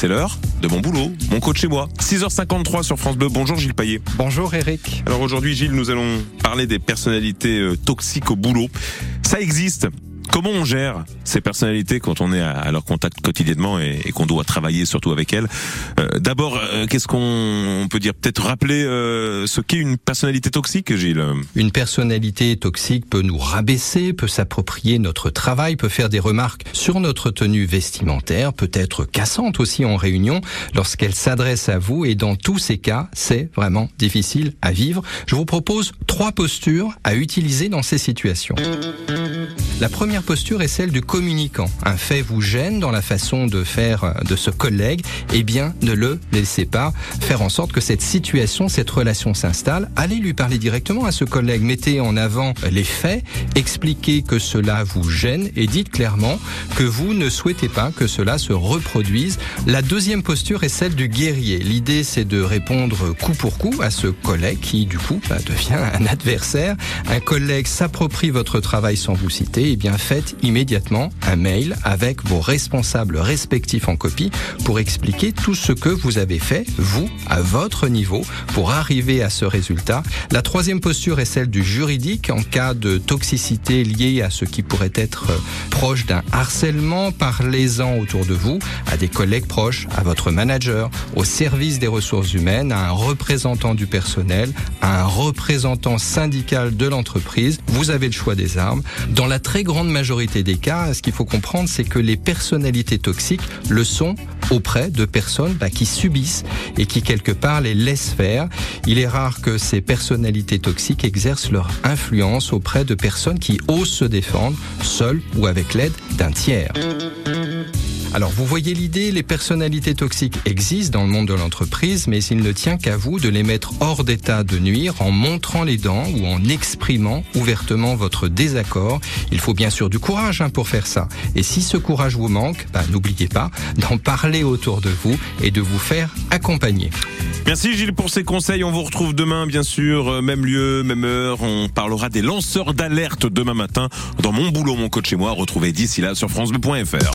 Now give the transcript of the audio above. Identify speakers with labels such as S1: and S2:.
S1: C'est l'heure de mon boulot, mon coach chez moi. 6h53 sur France Bleu. Bonjour Gilles Payet.
S2: Bonjour Eric.
S1: Alors aujourd'hui Gilles, nous allons parler des personnalités euh, toxiques au boulot. Ça existe. Comment on gère ces personnalités quand on est à leur contact quotidiennement et, qu'on doit travailler surtout avec elles euh, D'abord, euh, qu'est-ce qu'on peut dire Peut-être rappeler euh, ce qu'est une personnalité toxique, Gilles?
S2: Une personnalité toxique peut nous rabaisser, peut s'approprier notre travail, peut faire des remarques sur notre tenue vestimentaire, peut être cassante aussi en réunion lorsqu'elle s'adresse à vous et dans tous ces cas, c'est vraiment difficile à vivre. Je vous propose trois postures à utiliser dans ces situations. La première posture est celle du communicant. Un fait vous gêne dans la façon de faire de ce collègue, eh bien, ne le laissez pas faire en sorte que cette situation, cette relation s'installe. Allez lui parler directement à ce collègue. Mettez en avant les faits, expliquez que cela vous gêne et dites clairement que vous ne souhaitez pas que cela se reproduise. La deuxième posture est celle du guerrier. L'idée, c'est de répondre coup pour coup à ce collègue qui, du coup, bah, devient un adversaire. Un collègue s'approprie votre travail sans vous citer eh bien faites immédiatement un mail avec vos responsables respectifs en copie pour expliquer tout ce que vous avez fait, vous, à votre niveau, pour arriver à ce résultat. La troisième posture est celle du juridique en cas de toxicité liée à ce qui pourrait être proche d'un harcèlement. Parlez-en autour de vous, à des collègues proches, à votre manager, au service des ressources humaines, à un représentant du personnel, à un représentant syndical de l'entreprise. Vous avez le choix des armes. Dans la grande majorité des cas, ce qu'il faut comprendre, c'est que les personnalités toxiques le sont auprès de personnes bah, qui subissent et qui quelque part les laissent faire. Il est rare que ces personnalités toxiques exercent leur influence auprès de personnes qui osent se défendre, seules ou avec l'aide d'un tiers. Alors vous voyez l'idée, les personnalités toxiques existent dans le monde de l'entreprise, mais il ne tient qu'à vous de les mettre hors d'état de nuire en montrant les dents ou en exprimant ouvertement votre désaccord. Il faut bien sûr du courage hein, pour faire ça. Et si ce courage vous manque, bah, n'oubliez pas d'en parler autour de vous et de vous faire accompagner.
S1: Merci Gilles pour ces conseils. On vous retrouve demain, bien sûr, euh, même lieu, même heure. On parlera des lanceurs d'alerte demain matin dans mon boulot, mon coach chez moi. Retrouvez d'ici là sur francebleu.fr.